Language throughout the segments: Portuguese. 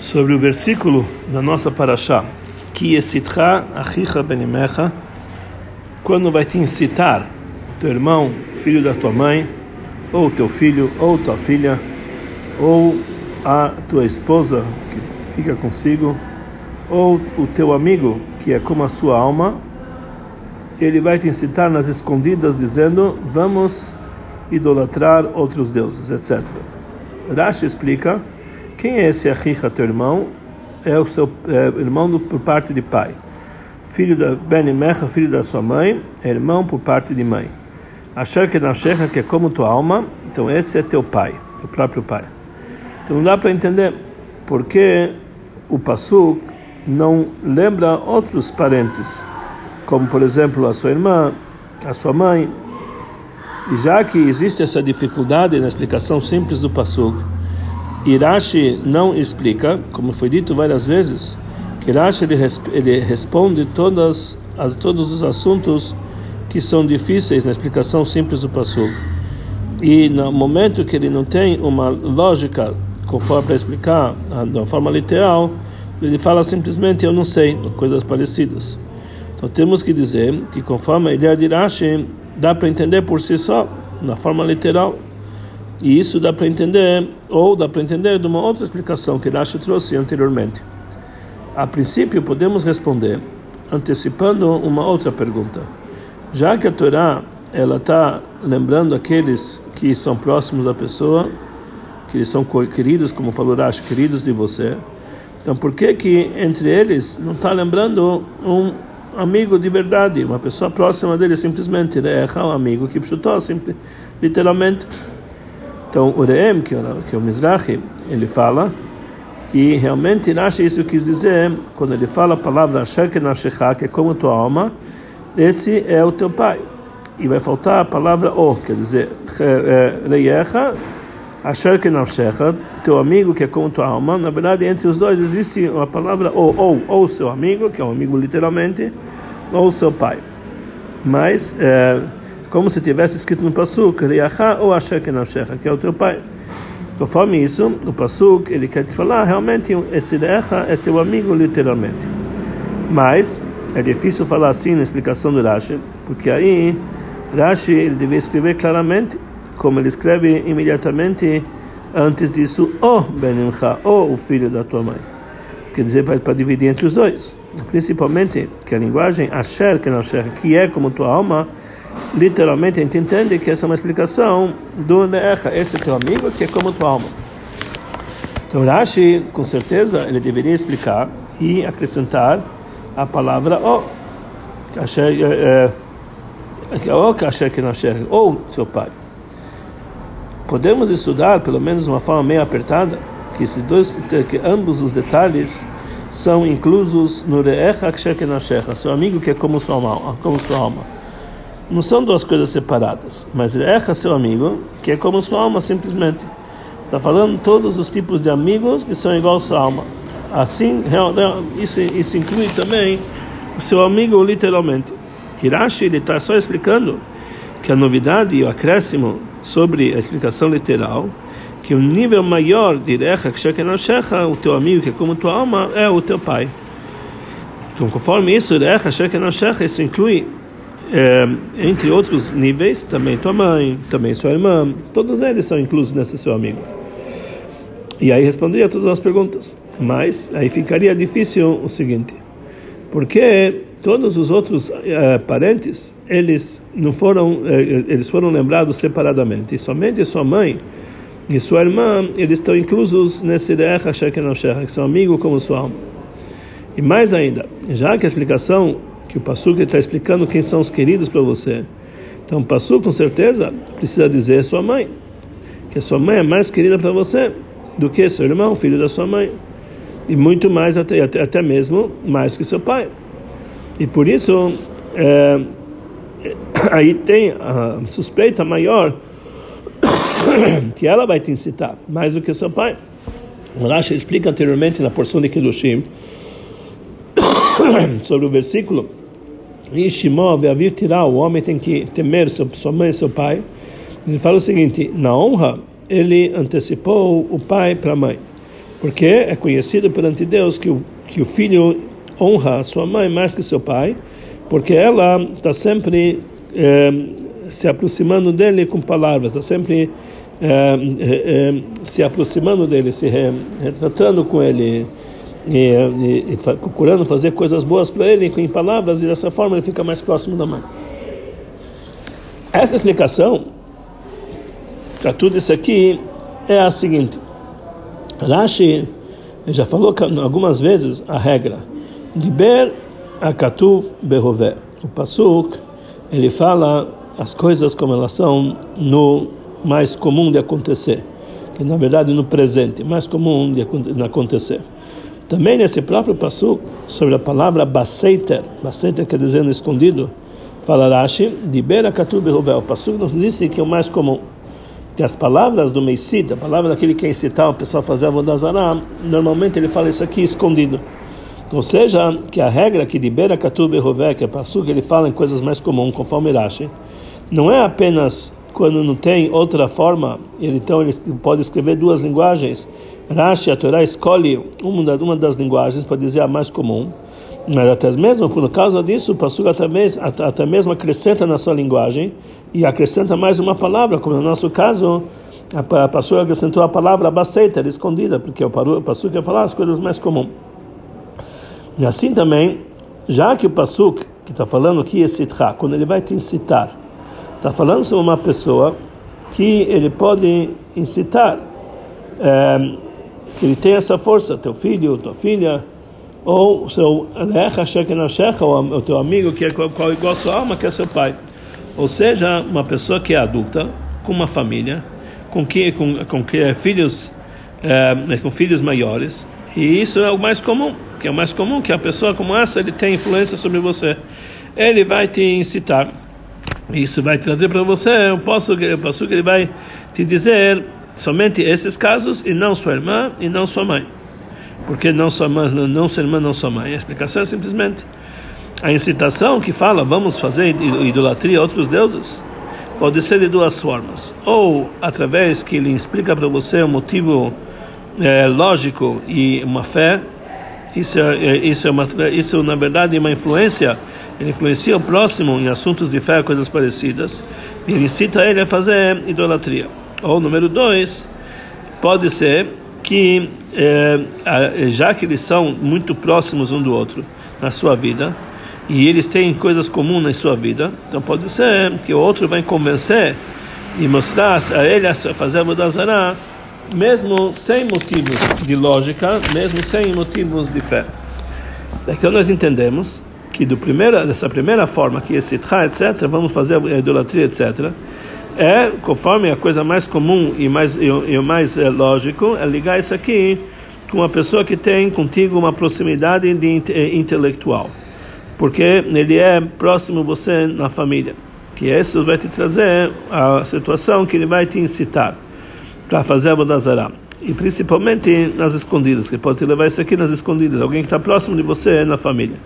sobre o versículo da nossa paraxá, que esitcha achicha benimecha, quando vai te incitar teu irmão, filho da tua mãe, ou teu filho, ou tua filha, ou a tua esposa que fica consigo, ou o teu amigo que é como a sua alma, ele vai te incitar nas escondidas dizendo: vamos idolatrar outros deuses, etc. Rashi explica quem é esse Achicha, teu irmão? É o seu é, irmão do, por parte de pai. Filho da Ben Mecha, filho da sua mãe, é irmão por parte de mãe. Achar que na Shecha, que é como tua alma, então esse é teu pai, o próprio pai. Então não dá para entender porque o Passuk não lembra outros parentes, como por exemplo a sua irmã, a sua mãe. E já que existe essa dificuldade na explicação simples do Passuk, Irashi não explica, como foi dito várias vezes, que Irashi ele, ele responde todas as, todos os assuntos que são difíceis na explicação simples do Passuk. E no momento que ele não tem uma lógica conforme para explicar de uma forma literal, ele fala simplesmente eu não sei, coisas parecidas. Então temos que dizer que conforme a ideia de Irashi, dá para entender por si só, na forma literal. E isso dá para entender, ou dá para entender de uma outra explicação que Rashi trouxe anteriormente. A princípio, podemos responder antecipando uma outra pergunta. Já que a Torá ela está lembrando aqueles que são próximos da pessoa, que são queridos, como falou Rashi, queridos de você. Então, por que que entre eles não está lembrando um amigo de verdade, uma pessoa próxima dele simplesmente, é um amigo que chutou, literalmente então, o Reem, que, que é o Mizrahi, ele fala que realmente Rashi isso quis dizer quando ele fala a palavra Asher que é como tua alma, esse é o teu pai. E vai faltar a palavra O, quer dizer, Reyecha, Asher Kenashecha, teu amigo que é como tua alma. Na verdade, entre os dois existe a palavra O, ou, ou seu amigo, que é um amigo literalmente, ou seu pai. Mas. É, como se tivesse escrito no Pasuk, ou Asher Kenavshecha, que é o teu pai. Conforme isso, o Pasuk, ele quer te falar, realmente, esse Riacha é teu amigo, literalmente. Mas, é difícil falar assim na explicação do Rashi, porque aí, Rashi, ele deve escrever claramente, como ele escreve imediatamente antes disso, o Benimcha, ou o filho da tua mãe. Quer dizer, para dividir entre os dois. Principalmente que a linguagem Asher Kenavshecha, que é como tua alma, literalmente a gente entende que essa é uma explicação do Neecha, esse teu amigo que é como tua alma. Então Rashi, com certeza, ele deveria explicar e acrescentar a palavra o, ou seu pai. Podemos estudar, pelo menos de uma forma meio apertada, que esses dois, que ambos os detalhes são inclusos no Re'echa seu amigo que é como sua alma. Como sua alma não são duas coisas separadas, mas erra seu amigo, que é como sua alma simplesmente. Está falando todos os tipos de amigos que são igual a sua alma. Assim, isso, isso inclui também o seu amigo literalmente. Hirashi ele está só explicando que a novidade e o acréscimo sobre a explicação literal que o um nível maior de Recha Shecha, o teu amigo que é como tua alma, é o teu pai. Então, conforme isso, Recha Shecha, isso inclui é, entre outros níveis, também tua mãe, também sua irmã, todos eles são inclusos nesse seu amigo. E aí responderia todas as perguntas. Mas aí ficaria difícil o seguinte: porque todos os outros é, parentes eles não foram é, eles foram lembrados separadamente e somente sua mãe e sua irmã eles estão inclusos nesse recha que são amigos como sua alma. E mais ainda, já que a explicação que o Passuco está explicando quem são os queridos para você. Então, o Passuco, com certeza, precisa dizer sua mãe, que a sua mãe é mais querida para você do que seu irmão, filho da sua mãe, e muito mais, até, até, até mesmo mais que seu pai. E por isso, é, aí tem a suspeita maior que ela vai te incitar, mais do que seu pai. O Rashi explica anteriormente na porção de Kedushim sobre o versículo Ishimó, Veavir tirar, o homem tem que temer sua mãe e seu pai. Ele fala o seguinte: na honra, ele antecipou o pai para a mãe. Porque é conhecido perante Deus que o, que o filho honra a sua mãe mais que seu pai, porque ela está sempre eh, se aproximando dele com palavras, está sempre eh, eh, se aproximando dele, se retratando com ele. E, e, procurando fazer coisas boas para ele com palavras e dessa forma ele fica mais próximo da mãe. Essa explicação para tudo isso aqui é a seguinte: Rashi já falou algumas vezes a regra Liber akatuv berové. O pasuk ele fala as coisas como elas são no mais comum de acontecer, que na verdade no presente, mais comum de acontecer. Também nesse próprio pasuk sobre a palavra baseiter, baseiter quer dizer no escondido, fala Rashi, Liber akatuv berové. O pasuk nos disse que é o mais comum que as palavras do Meisid, a palavra daquele que quer incitar o pessoal a fazer a Vodazará, normalmente ele fala isso aqui escondido. Ou seja, que a regra que libera Katub Rové, que é passo que ele fala em coisas mais comuns, conforme Rashi, não é apenas quando não tem outra forma, ele, então ele pode escrever duas linguagens. Rashi, a Torá, escolhe uma, uma das linguagens para dizer a mais comum, mas até mesmo por causa disso, o Passuc até mesmo, até mesmo acrescenta na sua linguagem e acrescenta mais uma palavra, como no nosso caso, a Passuc acrescentou a palavra abaceita, escondida, porque o Passuc quer falar as coisas mais comuns. E assim também, já que o Pasuk, que está falando é Sitcha, quando ele vai te incitar, está falando sobre uma pessoa que ele pode incitar, é, que tem essa força, teu filho, tua filha, ou seu ou o teu amigo que é igual a sua alma, que é seu pai. Ou seja, uma pessoa que é adulta, com uma família, com que com, com que é filhos é, com filhos maiores, e isso é o mais comum que é o mais comum, que a pessoa como essa ele tem influência sobre você. Ele vai te incitar. Isso vai trazer para você, eu posso que ele vai te dizer somente esses casos e não sua irmã e não sua mãe. Porque não sua mãe, não sua irmã, não sua mãe. A explicação é simplesmente a incitação que fala vamos fazer idolatria a outros deuses pode ser de duas formas ou através que ele explica para você um motivo é, lógico e uma fé isso é, é, isso é uma, isso na verdade é uma influência. Ele influencia o próximo em assuntos de fé, coisas parecidas. Ele incita ele a fazer idolatria. Ou número dois, pode ser que é, já que eles são muito próximos um do outro na sua vida e eles têm coisas comuns na sua vida, então pode ser que o outro vai convencer e mostrar a ele a fazer a mudança mesmo sem motivos de lógica, mesmo sem motivos de fé. Então nós entendemos que do primeira, dessa primeira forma, que é sitcha, etc., vamos fazer a idolatria, etc., é, conforme a coisa mais comum e mais e, o mais é, lógico, é ligar isso aqui com uma pessoa que tem contigo uma proximidade de, é, intelectual, porque ele é próximo você na família, que isso vai te trazer a situação que ele vai te incitar para fazer a Bodazará. E principalmente nas escondidas, que pode levar isso aqui nas escondidas, alguém que está próximo de você na família.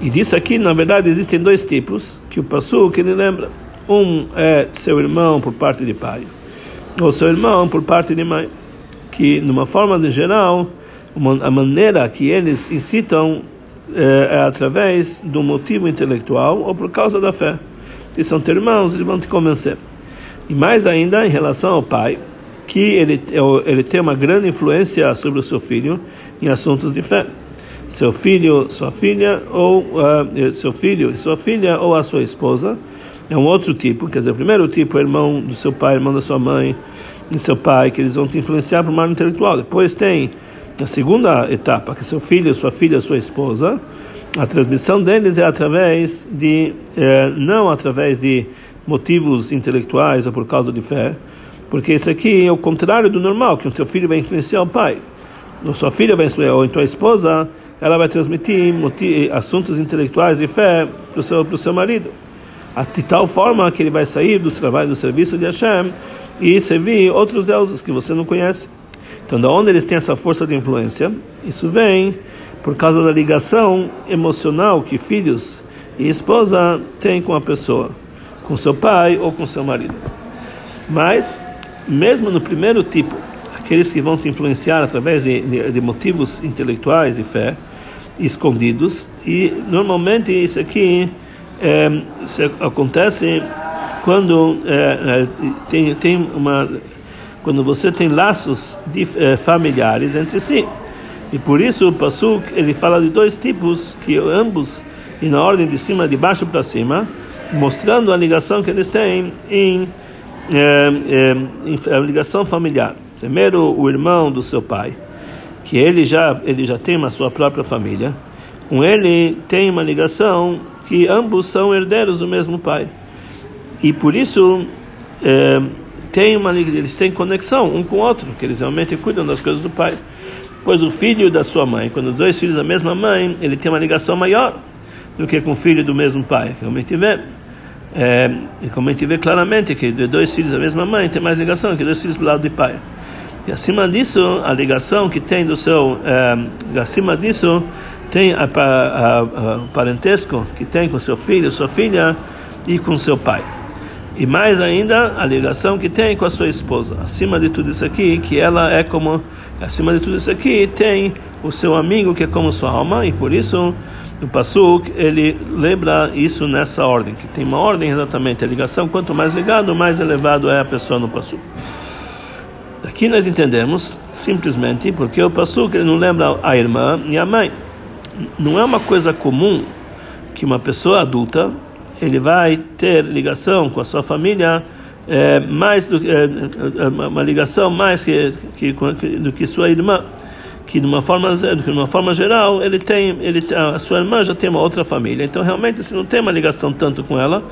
E disso aqui, na verdade, existem dois tipos que o Passu que ele lembra. Um é seu irmão por parte de pai, ou seu irmão por parte de mãe. Que, numa forma de geral, uma, a maneira que eles incitam é, é através do motivo intelectual ou por causa da fé. Se são teus irmãos, eles vão te convencer. E mais ainda, em relação ao pai, que ele, ele tem uma grande influência sobre o seu filho em assuntos de fé. Seu filho, sua filha, ou uh, seu filho e sua filha, ou a sua esposa, é um outro tipo. Quer dizer, o primeiro tipo é irmão do seu pai, irmão da sua mãe, e seu pai, que eles vão te influenciar para o mal intelectual. Depois tem a segunda etapa, que é seu filho, sua filha, sua esposa. A transmissão deles é através de, eh, não através de motivos intelectuais ou por causa de fé, porque isso aqui é o contrário do normal, que o teu filho vai influenciar o pai. Ou sua filha vai influenciar, ou então a esposa, ela vai transmitir assuntos intelectuais e fé para o seu, seu marido. De tal forma que ele vai sair do trabalho, do serviço de Hashem e servir outros deuses que você não conhece. Então, da onde eles têm essa força de influência? Isso vem por causa da ligação emocional que filhos e esposa têm com a pessoa, com seu pai ou com seu marido. Mas mesmo no primeiro tipo, aqueles que vão te influenciar através de, de, de motivos intelectuais e fé escondidos e normalmente isso aqui é, acontece quando é, tem tem uma quando você tem laços de, é, familiares entre si. E por isso o pasuk ele fala de dois tipos que ambos e na ordem de cima de baixo para cima mostrando a ligação que eles têm em, em a ligação familiar. Primeiro o irmão do seu pai que ele já ele já tem uma sua própria família, com ele tem uma ligação que ambos são herdeiros do mesmo pai e por isso é, tem uma eles têm conexão um com o outro, que eles realmente cuidam das coisas do pai. Pois o filho da sua mãe, quando dois filhos da mesma mãe, ele tem uma ligação maior do que com o filho do mesmo pai. Realmente vê, é, como a gente vê claramente que dois filhos da mesma mãe tem mais ligação que dois filhos do lado do pai. E acima disso, a ligação que tem do seu, é, acima disso, tem a, a, a, parentesco que tem com seu filho, sua filha e com seu pai. E mais ainda, a ligação que tem com a sua esposa. Acima de tudo isso aqui, que ela é como, acima de tudo isso aqui, tem o seu amigo que é como sua alma, e por isso o Pasuk, ele lembra isso nessa ordem, que tem uma ordem exatamente, a ligação, quanto mais ligado, mais elevado é a pessoa no Pasuk. Aqui nós entendemos simplesmente porque o Pasuk ele não lembra a irmã e a mãe. Não é uma coisa comum que uma pessoa adulta ele vai ter ligação com a sua família é, mais do, é, uma ligação mais que, que, do que sua irmã que de uma forma de uma forma geral ele tem ele a sua irmã já tem uma outra família então realmente se não tem uma ligação tanto com ela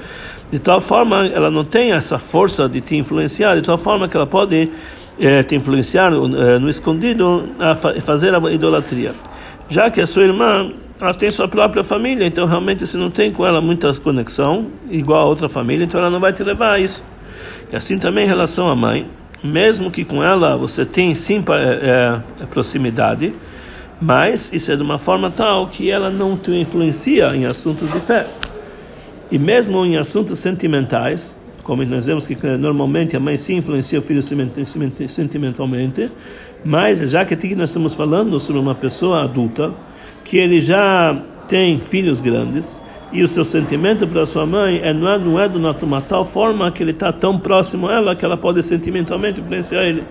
de tal forma ela não tem essa força de te influenciar de tal forma que ela pode é, te influenciar é, no escondido a fazer a idolatria. Já que a sua irmã ela tem sua própria família, então realmente se não tem com ela muita conexão, igual a outra família, então ela não vai te levar a isso. E assim também em relação à mãe, mesmo que com ela você tem sim é, é, proximidade, mas isso é de uma forma tal que ela não te influencia em assuntos de fé. E mesmo em assuntos sentimentais, como nós vemos que normalmente a mãe sim influencia o filho sentimentalmente, mas já que aqui nós estamos falando sobre uma pessoa adulta, que ele já tem filhos grandes, e o seu sentimento para sua mãe é, não, é, não é de uma tal forma que ele está tão próximo a ela que ela pode sentimentalmente influenciar ele,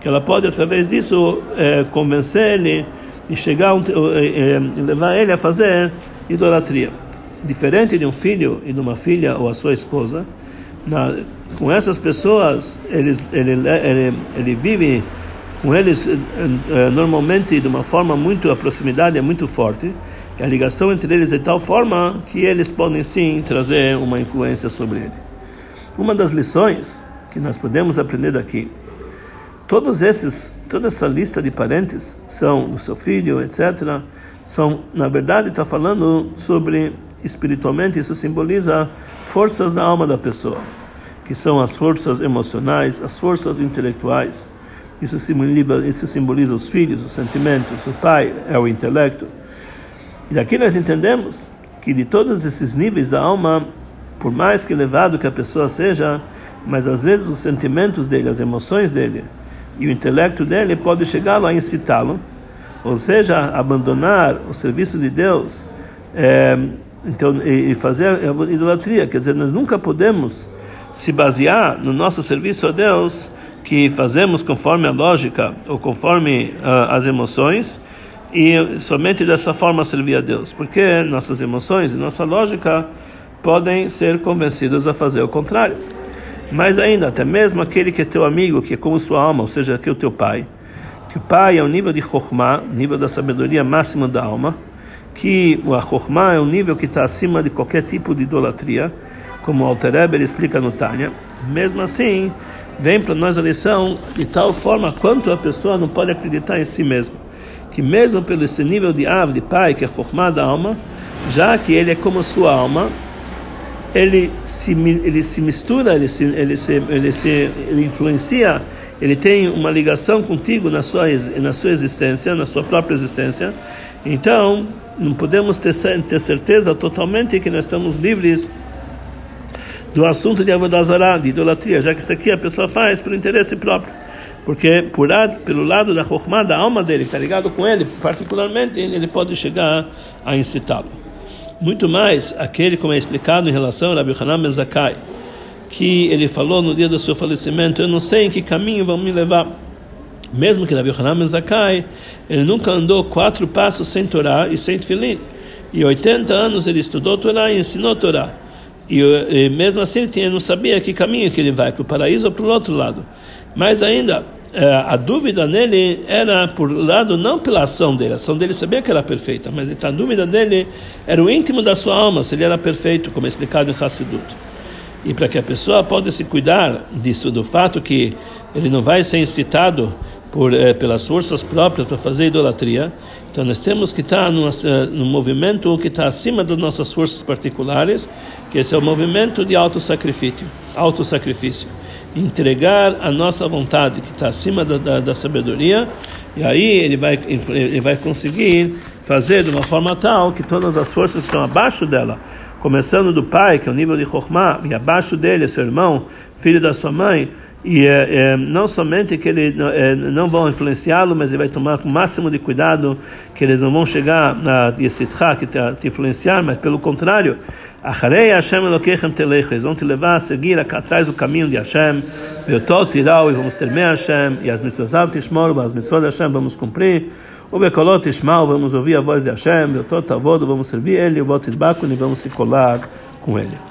que ela pode através disso é, convencer ele e chegar é, é, levar ele a fazer idolatria. Diferente de um filho e de uma filha ou a sua esposa, na, com essas pessoas, eles, ele, ele, ele vive com eles eh, eh, normalmente de uma forma muito, a proximidade é muito forte, a ligação entre eles é de tal forma que eles podem sim trazer uma influência sobre ele. Uma das lições que nós podemos aprender daqui, todos esses, toda essa lista de parentes são o seu filho, etc., são, na verdade, está falando sobre espiritualmente, isso simboliza forças da alma da pessoa, que são as forças emocionais, as forças intelectuais. Isso simboliza, isso simboliza os filhos, os sentimentos, o pai é o intelecto. E daqui nós entendemos que de todos esses níveis da alma, por mais que elevado que a pessoa seja, mas às vezes os sentimentos dele, as emoções dele e o intelecto dele pode chegar lá a incitá-lo, ou seja, abandonar o serviço de Deus. É, então, e, fazer a idolatria, quer dizer, nós nunca podemos se basear no nosso serviço a Deus que fazemos conforme a lógica ou conforme uh, as emoções e somente dessa forma servir a Deus, porque nossas emoções e nossa lógica podem ser convencidas a fazer o contrário. Mas ainda, até mesmo aquele que é teu amigo, que é como sua alma, ou seja, que é o teu pai, que o pai é o nível de Chokhmah, nível da sabedoria máxima da alma, que o Chokhmah é um nível que está acima de qualquer tipo de idolatria, como o Alter Eber explica no Tânia. Mesmo assim, vem para nós a lição de tal forma quanto a pessoa não pode acreditar em si mesma. Que mesmo pelo esse nível de ave, de pai, que é Chokhmah da alma, já que ele é como sua alma, ele se, ele se mistura, ele se, ele se, ele se ele influencia, ele tem uma ligação contigo na sua, na sua existência, na sua própria existência. Então, não podemos ter, ter certeza totalmente que nós estamos livres do assunto de Avodazará, de idolatria, já que isso aqui a pessoa faz por interesse próprio. porque por pelo lado da Chokhmah, da alma dele, que está ligado com ele, particularmente, ele pode chegar a incitá-lo. Muito mais aquele, como é explicado em relação a Rabbi Hanan Ben Zakkai, que ele falou no dia do seu falecimento, eu não sei em que caminho vão me levar. Mesmo que Rabbi Hanan Ben Zakkai, ele nunca andou quatro passos sem Torá e sem Tfilin. E 80 anos ele estudou Torá e ensinou Torá. E, e mesmo assim ele não sabia que caminho que ele vai, para o paraíso ou para o outro lado. Mas ainda, é, a dúvida nele era por lado não pela ação dele, a ação dele sabia que era perfeita, mas a dúvida dele era o íntimo da sua alma, se ele era perfeito, como é explicado em Hassidut. E para que a pessoa possa se cuidar disso, do fato que ele não vai ser incitado por, eh, pelas forças próprias para fazer idolatria. Então nós temos que estar num, eh, num movimento que está acima das nossas forças particulares, que esse é o movimento de autossacrifício, autossacrifício. Entregar a nossa vontade, que está acima da, da, da, sabedoria, e aí ele vai, ele vai conseguir fazer de uma forma tal que todas as forças estão abaixo dela, começando do pai, que é o nível de Chokhmah, e abaixo dele, seu irmão, filho da sua mãe, e é, é, não somente que eles é, não vão influenciá-lo, mas ele vai tomar o máximo de cuidado que eles não vão chegar na Yesitcha, que te, te influenciar, mas pelo contrário, Acharei Hashem Elokechem Telech, eles vão te levar a seguir atrás do caminho de Hashem, Beotot Irau, e vamos temer Hashem, e as mitzvot Tishmor, as mitzvot Hashem vamos cumprir, o Bekolot Ishmael, vamos ouvir a voz de Hashem, Beotot Avodo, vamos servir Ele, o Votit Bakun, e vamos se colar com Ele.